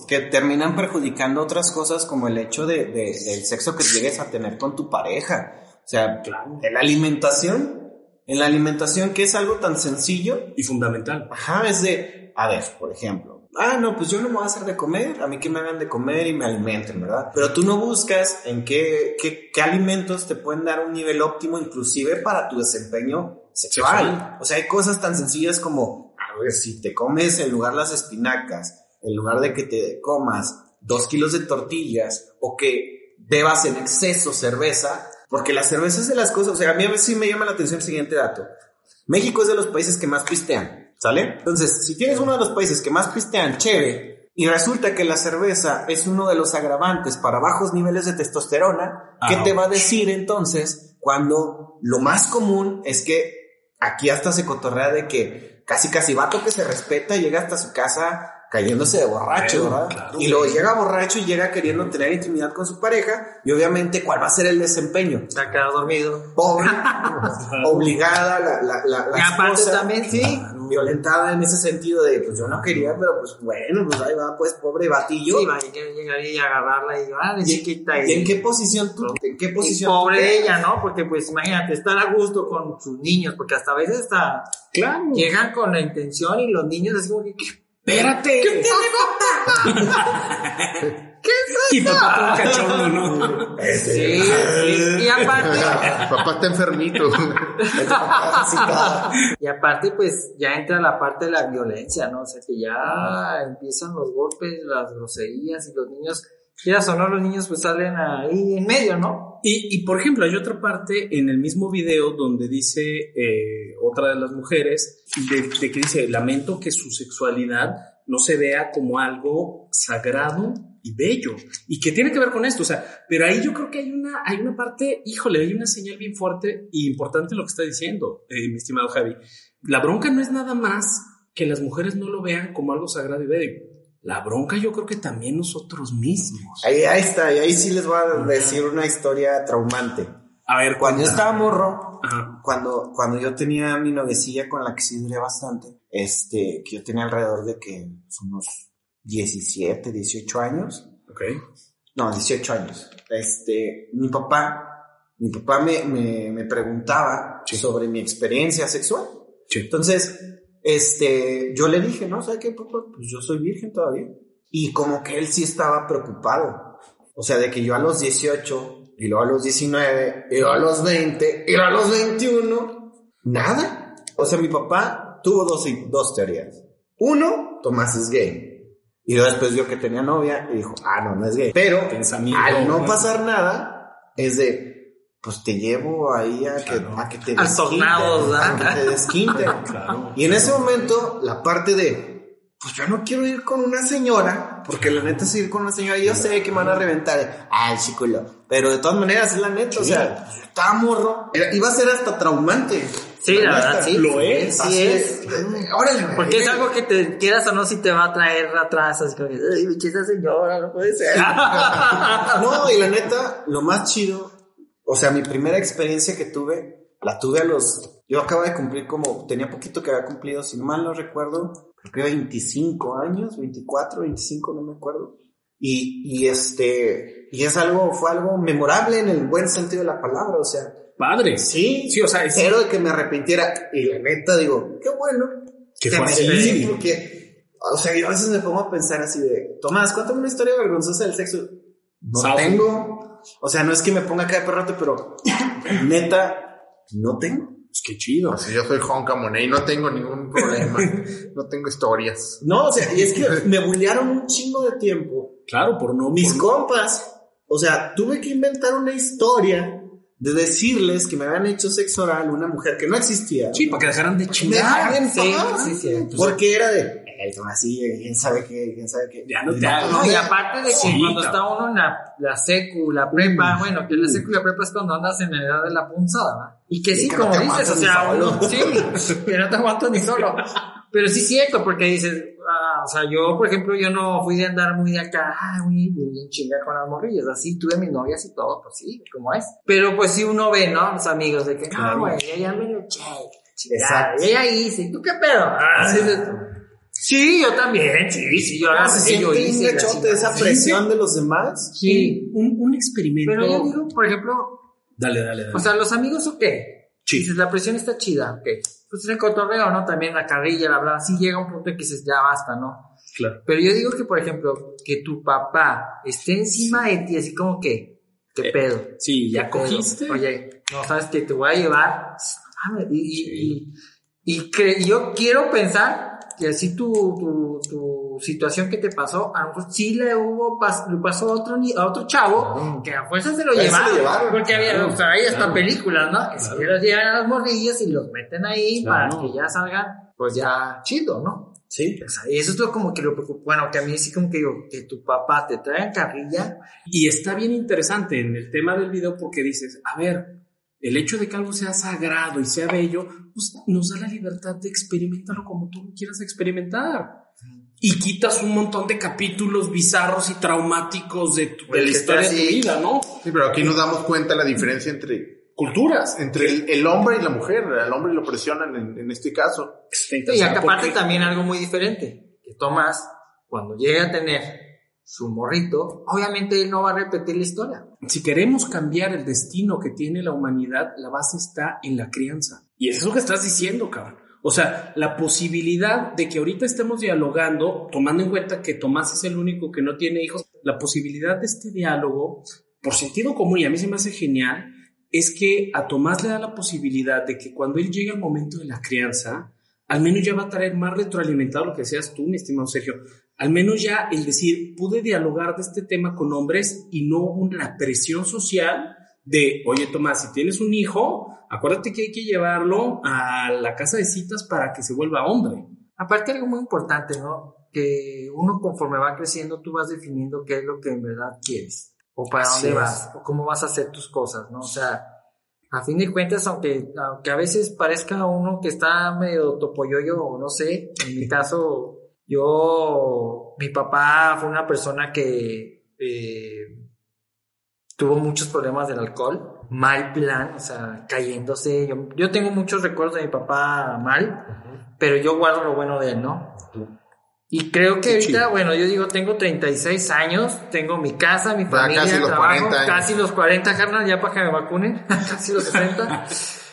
que terminan perjudicando otras cosas como el hecho de, de- del sexo que llegues a tener con tu pareja. O sea, Claro. la alimentación, en la alimentación que es algo tan sencillo, Y fundamental. Ajá, es de, a ver, por ejemplo, ah, no, pues yo no me voy a hacer de comer, a mí que me hagan de comer y me alimenten, ¿verdad? Pero tú no buscas en qué, qué, qué alimentos te pueden dar un nivel óptimo inclusive para tu desempeño sexual. Sexual. O sea, hay cosas tan sencillas como, a ver, si te comes en lugar las espinacas, en lugar de que te comas dos kilos de tortillas o que bebas en exceso cerveza, porque la cerveza es de las cosas, o sea, a mí a veces sí me llama la atención el siguiente dato. México es de los países que más pistean, ¿sale? Entonces, si tienes uno de los países que más pistean chévere, Y resulta que la cerveza es uno de los agravantes para bajos niveles de testosterona. ¿Qué Ah, te va a decir entonces cuando lo más común es que aquí hasta se cotorrea de que casi casi vato que se respeta llega hasta su casa cayéndose de borracho, Claro, ¿verdad? claro, y luego llega borracho y llega queriendo tener intimidad con su pareja y obviamente cuál va a ser el desempeño. Se ha quedado dormido. Pobre, [LAUGHS] obligada, la, la, la, la Y aparte esposa, también, sí. violentada en ese sentido de, pues yo no quería, pero pues bueno, pues ahí va, pues pobre batillo. Sí, va, y que llegaría y agarrarla y ah, de ¿Y- chiquita. ¿Y en qué posición tú? ¿En qué Y posición? pobre ella, ¿no? Porque pues imagínate, estar a gusto con sus niños, porque hasta a veces hasta Claro. llegan con la intención y los niños así como que, ¿qué, Espérate. ¿qué tiene [LAUGHS] Y papá todo cachondo, ¿no? Sí, sí. Y aparte, [LAUGHS] Papá está enfermito. y aparte pues ya entra la parte de la violencia, ¿no? O sea que ya empiezan los golpes, las groserías y los niños, quieras o no, los niños pues salen ahí en medio, ¿no? Y, y, por ejemplo, hay otra parte en el mismo video donde dice eh, otra de las mujeres, de, de que dice, lamento que su sexualidad no se vea como algo sagrado y bello, y que tiene que ver con esto, o sea, pero ahí yo creo que hay una, hay una parte, híjole, hay una señal bien fuerte y importante lo que está diciendo, eh, mi estimado Javi. La bronca no es nada más que las mujeres no lo vean como algo sagrado y bello. La bronca yo creo que también nosotros mismos. Ahí, ahí está, y ahí sí les voy a decir una historia traumante. A ver, Cuando yo estaba morro, Ajá. cuando, cuando yo tenía mi novecilla con la que sí duré bastante, este, que yo tenía alrededor de que unos 17, 18 años, Ok. no, 18 años, este, mi papá, mi papá me, me, me preguntaba Sí. sobre mi experiencia sexual. Sí. Entonces, este, yo le dije, no, ¿sabes qué, papá? Pues yo soy virgen todavía. Y como que él sí estaba preocupado. O sea, de que yo a los 18, y luego a los 19, y luego a los 20, y luego a los 21, nada. O sea, mi papá tuvo dos, dos teorías. Uno, Tomás es gay. Y luego después vio que tenía novia y dijo, ah, no, no es gay. Pero Pensamiento. al no pasar nada, es de, pues te llevo ahí a que, Claro. a que te Al a ¿verdad? que te desquinten. [LAUGHS] Claro. Y en ese momento, la parte de, pues yo no quiero ir con una señora, porque la neta es ir con una señora, y yo sé que me van a reventar, ay, chicuelo, pero de todas maneras, es la neta, o sea, pues, estaba morro, Era- iba a ser hasta traumante. Sí, la verdad, neta. sí. Lo es, Sí Así es. Órale, güey. Porque es algo que te quieras o no si te va a traer atrás, así como que, ay, esa señora, no puede ser. [LAUGHS] No, y la neta, lo más chido, o sea, mi primera experiencia que tuve, la tuve a los, yo acabo de cumplir como, tenía poquito que había cumplido, si mal no recuerdo, creo que 25 años, 24, 25, no me acuerdo. Y, y este, y es algo, fue algo memorable en el buen sentido de la palabra, o sea, Padre. sí, Sí, o sea, es- cero de que me arrepintiera, y la neta digo, qué bueno, así. sí, porque, o sea, yo a veces me pongo a pensar así de, Tomás, cuéntame una historia vergonzosa del sexo. No Sabe. tengo. O sea, no es que me ponga acá de perrote, pero neta, no tengo. Pues qué chido. Si yo soy Honka Monet y no tengo ningún problema. [LAUGHS] no tengo historias. No, o sea, y es que me bullearon un chingo de tiempo. Claro, por no. Mis por- compas, o sea, tuve que inventar una historia de decirles que me habían hecho sexo oral una mujer que no existía. Sí, para que dejaran de Me chingar. Sí, sí, sí. Porque era de, el así, quién sabe qué, quién sabe qué. Ya no. No, y aparte de que Sí, cuando está uno en la, la secu, la prepa, bueno, que la secu y la prepa es cuando andas en la edad de la punzada, ¿va? Y que Y sí, que como dices, o sea, uno, sí, que no te aguantas ni solo. Pero sí es cierto, porque dices, ah, o sea, yo, por ejemplo, yo no fui de andar muy de acá, ah, muy, muy en chinga con las morrillas, así, tuve mis novias y todo, pues sí, como es. Pero pues sí uno ve, ¿no? Los amigos de que, no, Claro. güey, ya me lo chingada, Exacto. yo ya hice, ¿tú qué pedo? Ah, sí, sí. Sí, yo también, sí, sí, yo Ah, la se yo siente hice esa presión de los demás. Sí. Un, un experimento. Pero yo digo, por ejemplo, Dale, dale, dale. o sea, los amigos o qué? Sí. Dices, la presión está chida, ok. Pues en el cotorreo, ¿no? También la carrilla, la verdad, sí llega un punto en que dices, ya basta, ¿no? claro. Pero yo digo que, por ejemplo, que tu papá esté encima de ti, así como que, ¿qué Eh, pedo? Sí, ya ¿Qué pedo? cogiste. Oye, no sabes que te voy a llevar. Y, y, y, y que yo quiero pensar que así tu, tu, tu situación que te pasó, a lo mejor sí le hubo, pas- le pasó a otro, a otro chavo, que a fuerza se lo llevaron. llevaron. Porque había, Claro, o sea, hay hasta claro. películas, ¿no? Que si los llevan a las morrillas y los meten ahí Claro. para que ya salgan, pues ya chido, ¿no? Sí. O sea, y eso es lo como que lo preocupa. Bueno, que a mí sí como que digo, que tu papá te trae carrilla. Y está bien interesante en el tema del video porque dices, a ver, el hecho de que algo sea sagrado y sea bello, pues nos da la libertad de experimentarlo como tú quieras experimentar. Y quitas un montón de capítulos bizarros y traumáticos de, tu- de Del la historia de tu vida, ¿no? Sí, pero aquí nos damos cuenta la diferencia entre, Culturas. entre el, el hombre y la mujer. Al hombre lo presionan en, en este caso. Y acá aparte también algo muy diferente, que Tomás, cuando llegue a tener su morrito, obviamente él no va a repetir la historia. Si queremos cambiar el destino que tiene la humanidad, la base está en la crianza. Y es eso que estás diciendo, cabrón. O sea, la posibilidad de que ahorita estemos dialogando, tomando en cuenta que Tomás es el único que no tiene hijos, la posibilidad de este diálogo, por sentido común, y a mí se me hace genial, es que a Tomás le da la posibilidad de que cuando él llegue al momento de la crianza, al menos ya va a traer más retroalimentado lo que seas tú, mi estimado Sergio. Al menos ya el decir, pude dialogar de este tema con hombres y no hubo una presión social de, oye Tomás, si tienes un hijo, acuérdate que hay que llevarlo a la casa de citas para que se vuelva hombre. Aparte algo muy importante, ¿no? Que uno conforme va creciendo, tú vas definiendo qué es lo que en verdad quieres, o para Así dónde es. vas, o cómo vas a hacer tus cosas, ¿no? O sea, a fin de cuentas, aunque, aunque a veces parezca uno que está medio topoyoyo, o no sé, en mi caso, yo, mi papá fue una persona que eh, tuvo muchos problemas del alcohol, mal plan, o sea, cayéndose. Yo, yo tengo muchos recuerdos de mi papá mal, pero yo guardo lo bueno de él, ¿no? Y creo que ahorita, chido. bueno, yo digo, tengo 36 años, tengo mi casa, mi familia, casi trabajo, 40 años. casi los 40, carnal, ya para que me vacunen, [LAUGHS] casi los 60.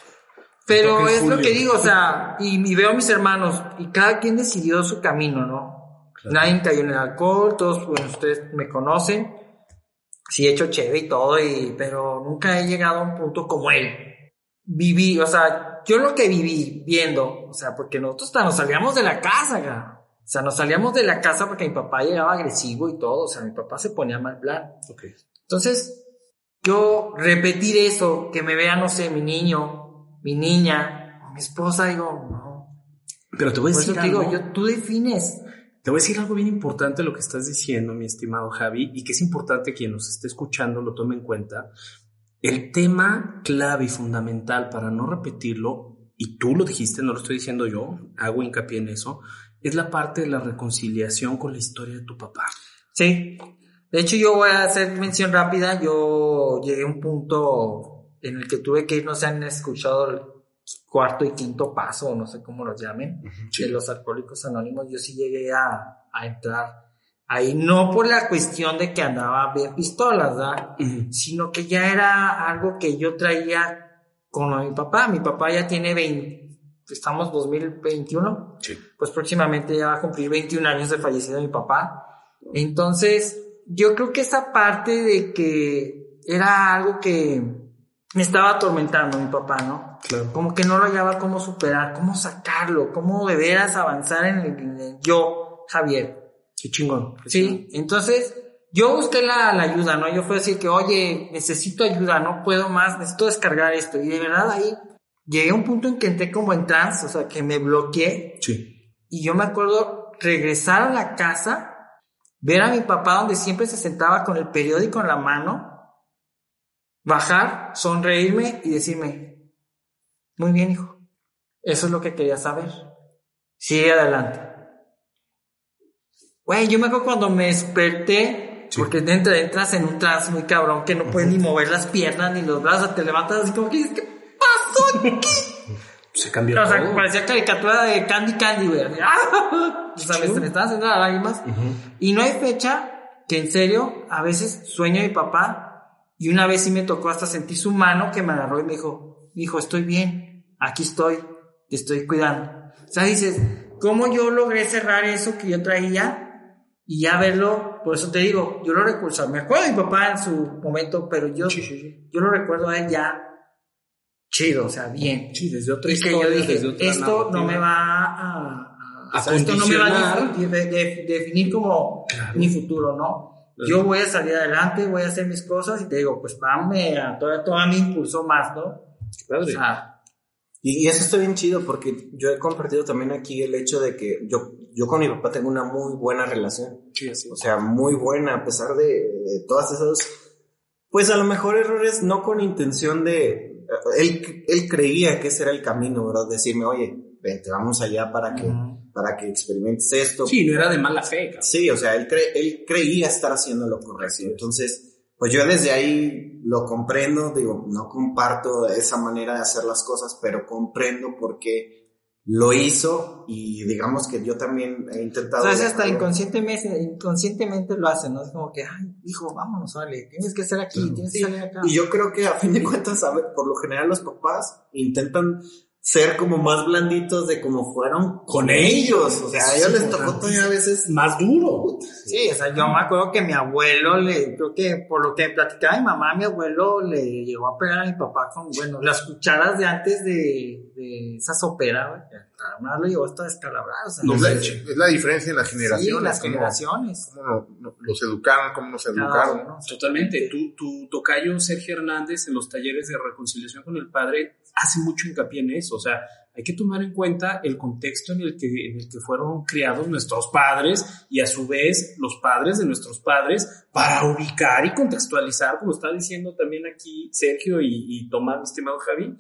[LAUGHS] Pero es lo que digo, o sea, y, y veo a mis hermanos, y cada quien decidió su camino, ¿no? Nadie cayó en el alcohol, todos, bueno, ustedes me conocen, sí he hecho chévere y todo, y, pero nunca he llegado a un punto como él. Viví, o sea, yo lo que viví viendo, o sea, porque nosotros hasta nos salíamos de la casa, ga. O sea, nos salíamos de la casa porque mi papá llegaba agresivo y todo, o sea, mi papá se ponía mal plan. Entonces, yo repetir eso, que me vea, no sé, mi niño, mi niña, mi esposa, digo, no. Pero te voy a Por eso decir te digo, algo. yo, tú defines. Te voy a decir algo bien importante lo que estás diciendo, mi estimado Javi, y que es importante quien nos esté escuchando lo tome en cuenta. El tema clave y fundamental para no repetirlo, y tú lo dijiste, no lo estoy diciendo yo, hago hincapié en eso, es la parte de la reconciliación con la historia de tu papá. Sí. De hecho, yo voy a hacer mención rápida. Yo llegué a un punto en el que tuve que ir, no sé, han escuchado el cuarto y quinto paso, o no sé cómo los llamen, de los alcohólicos anónimos. Yo sí llegué a, a entrar ahí, no por la cuestión de que andaba bien pistolas, ¿verdad? Sino que ya era algo que yo traía con mi papá. Mi papá ya tiene 20, estamos 2021 Sí. pues próximamente ya va a cumplir 21 años de fallecido mi papá. Entonces, yo creo que esa parte de que era algo que me estaba atormentando mi papá, ¿no? Claro. Como que no lo hallaba cómo superar, cómo sacarlo, cómo de veras avanzar en el, en el yo, Javier. Qué chingón. Sí, entonces yo busqué la, la ayuda, ¿no? Yo fui a decir que, oye, necesito ayuda, no puedo más, necesito descargar esto. Y de verdad ahí llegué a un punto en que entré como en trance, o sea, que me bloqueé Sí. y yo me acuerdo regresar a la casa, ver a mi papá donde siempre se sentaba con el periódico en la mano, bajar, sonreírme y decirme, muy bien, hijo, eso es lo que quería saber. Sigue adelante. Güey, yo me acuerdo cuando me desperté, Sí. porque dentro entras en un trance muy cabrón que no puedes ni mover las piernas ni los brazos, te levantas así como que dices, ¿qué pasó aquí? Se cambió O sea, todo. parecía caricatura de Candy Candy, güey. ¡ah! O sea, me, estaban haciendo las lágrimas. Y no hay fecha que en serio, a veces sueño a mi papá y una vez sí me tocó hasta sentir su mano que me agarró y me dijo, hijo, estoy bien, aquí estoy, te estoy cuidando. O sea, dices, ¿cómo yo logré cerrar eso que yo traía? Y ya verlo, por eso te digo, yo lo recuerdo, me acuerdo de mi papá en su momento, pero yo, yo lo recuerdo a él ya chido, o sea, bien. Sí, desde otra Y que yo dije, desde otra esto no me va a, a- o sea, esto no me va a condicionar. de- de- de- definir como Claro. mi futuro, ¿no? Claro. Yo voy a salir adelante, voy a hacer mis cosas y te digo, pues dame, a toda, toda me impulsó más, ¿no? O Padre. sea, Y, y eso está bien chido porque yo he compartido también aquí el hecho de que yo, yo con mi papá tengo una muy buena relación. Sí, así O sea, muy buena, a pesar de, de todas esas, pues a lo mejor errores no con intención de, él, él creía que ese era el camino, ¿verdad? Decirme, oye, vente, vamos allá para que, para que experimentes esto. Sí, no era de mala fe, cabrón. Sí, o sea, él, cre- él creía estar haciendo lo correcto. Entonces, pues yo desde ahí lo comprendo, digo, no comparto esa manera de hacer las cosas, pero comprendo por qué lo hizo y digamos que yo también he O intentado... sea, es hasta inconscientemente, inconscientemente lo hacen, ¿no? Es como que, ay, hijo, vámonos, vale, tienes que estar aquí, tienes que salir acá. Y yo creo que a fin de cuentas, a ver, por lo general los papás intentan ser como más blanditos de como fueron Con ellos. O sea, a ellos les tocó todavía a veces... Más duro. Sí, o sea, yo me acuerdo que mi abuelo le, creo que por lo que me platicaba mi mamá, mi abuelo le llegó a pegar a mi papá con, bueno, las cucharas de antes de, de esa sopera, güey. Además lo llevó hasta descalabrar, o sea. No es, la, manches. es la diferencia en las sí, generaciones. las cómo- generaciones. cómo no- no- los educaron, cómo nos educaron. uno. Totalmente. Tu, tu tocayo Sergio Hernández en los talleres de reconciliación con el padre hace mucho hincapié en eso. O sea, hay que tomar en cuenta el contexto en el que, en el que fueron criados nuestros padres y a su vez los padres de nuestros padres para ubicar y contextualizar, como está diciendo también aquí Sergio y, y Tomás, mi estimado Javi,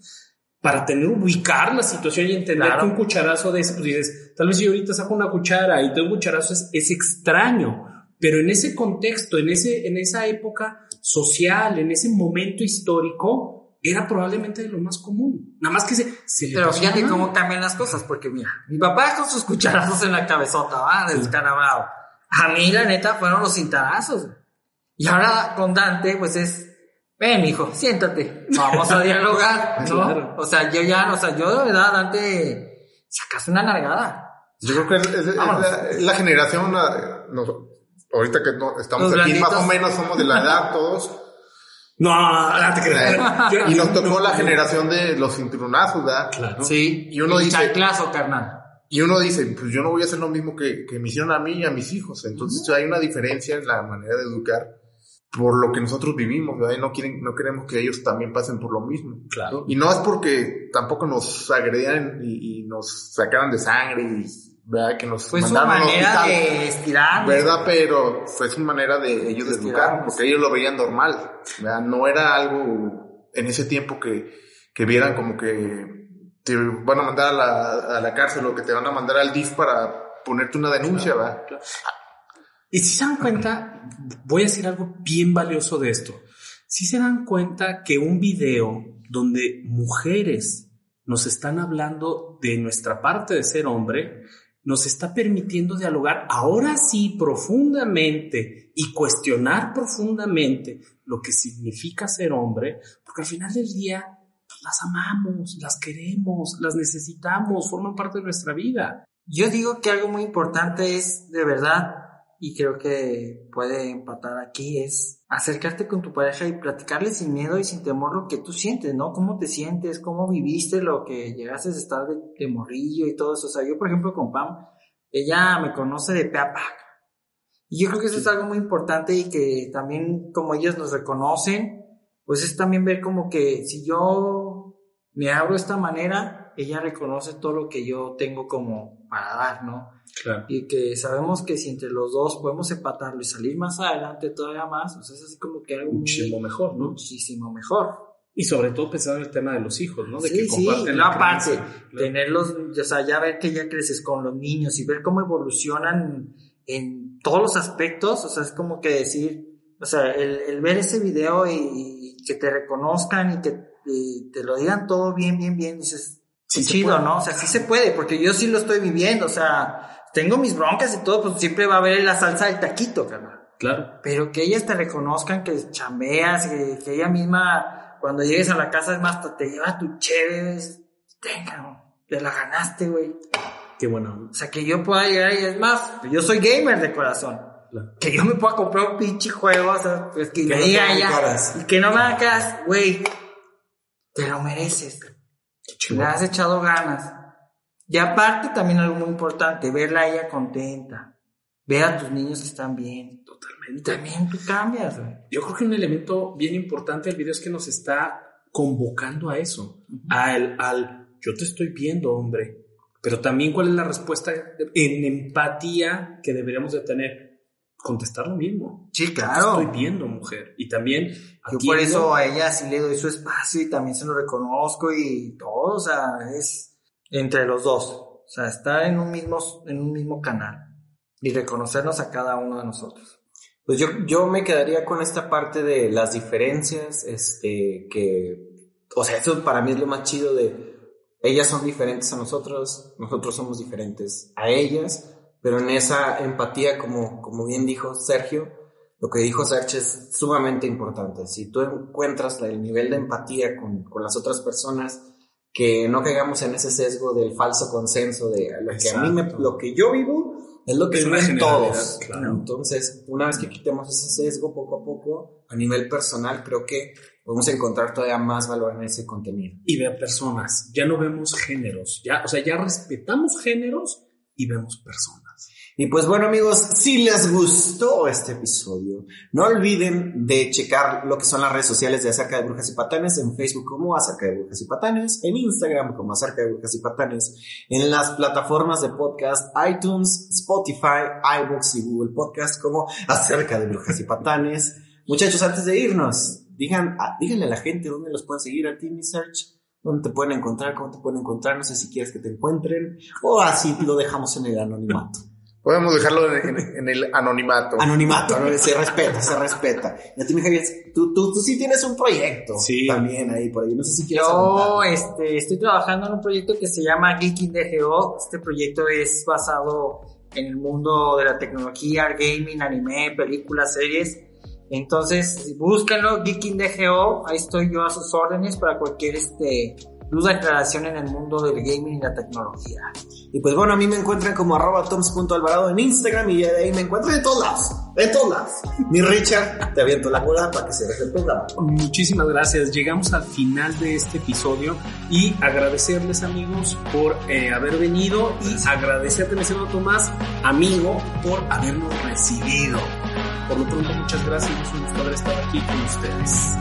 para tener, ubicar la situación y entender Claro. que un cucharazo de ese, pues dices, tal vez yo ahorita saco una cuchara y tengo un cucharazo es, es extraño, pero en ese contexto, en, ese, en esa época social, en ese momento histórico, era probablemente de lo más común. Nada más que se, se le Pero fíjate cómo cambian las cosas, porque mira, mi papá con sus cucharazos en la cabezota, va, descarabrado. A mí, la neta, fueron los cintarazos. Y ahora con Dante, pues es, ven, hijo, siéntate, vamos a dialogar, [LAUGHS] ¿no? Claro. O sea, yo ya, o sea, yo de verdad, Dante, sacas una nalgada. Yo creo que es, es- es Vámonos. la, la generación, la- nos- ahorita que no, estamos Los aquí, más o menos somos de la edad [LAUGHS] todos, No, no te creas. Yo- y nos tocó la generación de los cinturonazos, ¿verdad? Claro. Sí, Y uno dice- chanclazo, carnal. Y uno dice, pues yo no voy a hacer lo mismo que, que me hicieron a mí y a mis hijos. Entonces hay una diferencia en la manera de educar por lo que nosotros vivimos, ¿verdad? Y no, quieren, no queremos que ellos también pasen por lo mismo. Claro. Y no es porque tampoco nos agredían y, y nos sacaran de sangre y, ¿verdad? Que nos Fue su mandaron al manera hospital. de estirar. ¿Verdad? Pero fue su manera de ellos de educar, porque ellos lo veían normal, ¿verdad? No era algo en ese tiempo que, que vieran como que te van a mandar a la, a la cárcel o que te van a mandar al DIF para ponerte una denuncia, ¿verdad? Y si se dan cuenta, voy a decir algo bien valioso de esto. Si se dan cuenta que un video donde mujeres nos están hablando de nuestra parte de ser hombre, nos está permitiendo dialogar ahora sí profundamente y cuestionar profundamente lo que significa ser hombre, porque al final del día pues, las amamos, las queremos, las necesitamos, forman parte de nuestra vida. Yo digo que algo muy importante es, de verdad, y creo que puede empatar aquí, es acercarte con tu pareja y platicarle sin miedo y sin temor lo que tú sientes, ¿no? ¿Cómo te sientes? ¿Cómo viviste lo que llegaste a estar de, de morrillo y todo eso? O sea, yo, por ejemplo, con Pam, ella me conoce de pe a pa. Y yo creo que eso es algo muy importante y que también como ellos nos reconocen, pues es también ver como que si yo me abro de esta manera, ella reconoce todo lo que yo tengo como para dar, ¿no? Claro. Y que sabemos que si entre los dos podemos empatarlo y salir más adelante todavía más, o sea, es así como que algo muy- Muchísimo mejor, ¿no? muchísimo mejor. Y sobre todo pensando en el tema de los hijos, ¿no? De sí, sí, comparten la la parte. Claro. tenerlos, o sea, ya ver que ya creces con los niños y ver cómo evolucionan en todos los aspectos, o sea, es como que decir, o sea, el, el ver ese video y, y que te reconozcan y que y te lo digan todo bien, bien, bien, dices, Sí chido, puede. ¿no? O sea, sí se puede, porque yo sí lo estoy viviendo, o sea, tengo mis broncas y todo, pues siempre va a haber la salsa del taquito, carnal. Claro. Pero que ellas te reconozcan que chambeas, que, que ella misma, cuando llegues a la casa, es más, te lleva tu chévere, tenga, te la ganaste, güey. Qué bueno. O sea, que yo pueda llegar y es más, yo soy gamer de corazón. Claro. Que yo me pueda comprar un pinche juego, o sea, pues que, Que me no diga caras. y que no me hagas, güey, te lo mereces. Le has echado ganas. Y aparte también algo muy importante, verla a ella contenta. Ver a tus niños que están bien. Totalmente. también tú cambias, güey. Yo creo que un elemento bien importante del video es que nos está convocando a eso, al, al yo te estoy viendo, hombre. Pero también cuál es la respuesta en empatía que deberíamos de tener. Contestar lo mismo. Sí, te claro. estoy viendo, mujer. Y también Yo por eso a ella sí le doy su espacio y también se lo reconozco y todo, o sea, es entre los dos. O sea, estar en un mismo, en un mismo canal y reconocernos a cada uno de nosotros. Pues yo, yo me quedaría con esta parte de las diferencias, este, que, o sea, eso para mí es lo más chido de, ellas son diferentes a nosotros, nosotros somos diferentes a ellas, pero en esa empatía, como, como bien dijo Sergio, lo que dijo Sergio es sumamente importante. Si tú encuentras el nivel de empatía con, con las otras personas, que no caigamos en ese sesgo del falso consenso de lo que a mí me, lo que yo vivo es lo que Es viven todos. claro. Entonces, una vez que quitemos ese sesgo poco a poco, a nivel personal, creo que podemos encontrar todavía más valor en ese contenido. y ver personas. Ya no vemos géneros. Ya, o sea, ya respetamos géneros y vemos personas. Y pues bueno amigos, si les gustó este episodio, no olviden de checar lo que son las redes sociales de Acerca de Brujas y Patanes, en Facebook como Acerca de Brujas y Patanes, en Instagram como Acerca de Brujas y Patanes, en las plataformas de podcast iTunes, Spotify, iVoox y Google Podcast como Acerca de Brujas y Patanes. Muchachos, antes de irnos, digan, ah, díganle a la gente dónde los pueden seguir a ti, mi Search. ¿Dónde te pueden encontrar? ¿Cómo te pueden encontrar? No sé si quieres que te encuentren o así lo dejamos en el anonimato. Podemos dejarlo en, en- en el anonimato. Anonimato, ¿no? se respeta, se respeta. Y a ti, mi Javier, tú, tú, tú sí tienes un proyecto Sí. también ahí por ahí. No sé si quieres Yo este, estoy trabajando en un proyecto que se llama Geeking DGO. Este proyecto es basado en el mundo de la tecnología, gaming, anime, películas, series. Entonces, búsquenlo, Geeking DGO. Ahí estoy yo a sus órdenes para cualquier este, duda, aclaración en el mundo del gaming y la tecnología. Y pues bueno, a mí me encuentran como arroba toms.alvarado en Instagram y de ahí me encuentran en todos lados. En todos lados. Mi Richard, te aviento la bola para que cierres el programa. Muchísimas gracias. Llegamos al final de este episodio y agradecerles amigos por eh, haber venido y agradecerte, estimado Tomás, amigo, por habernos recibido. Por lo pronto, muchas gracias. Es un gusto haber estado aquí con ustedes.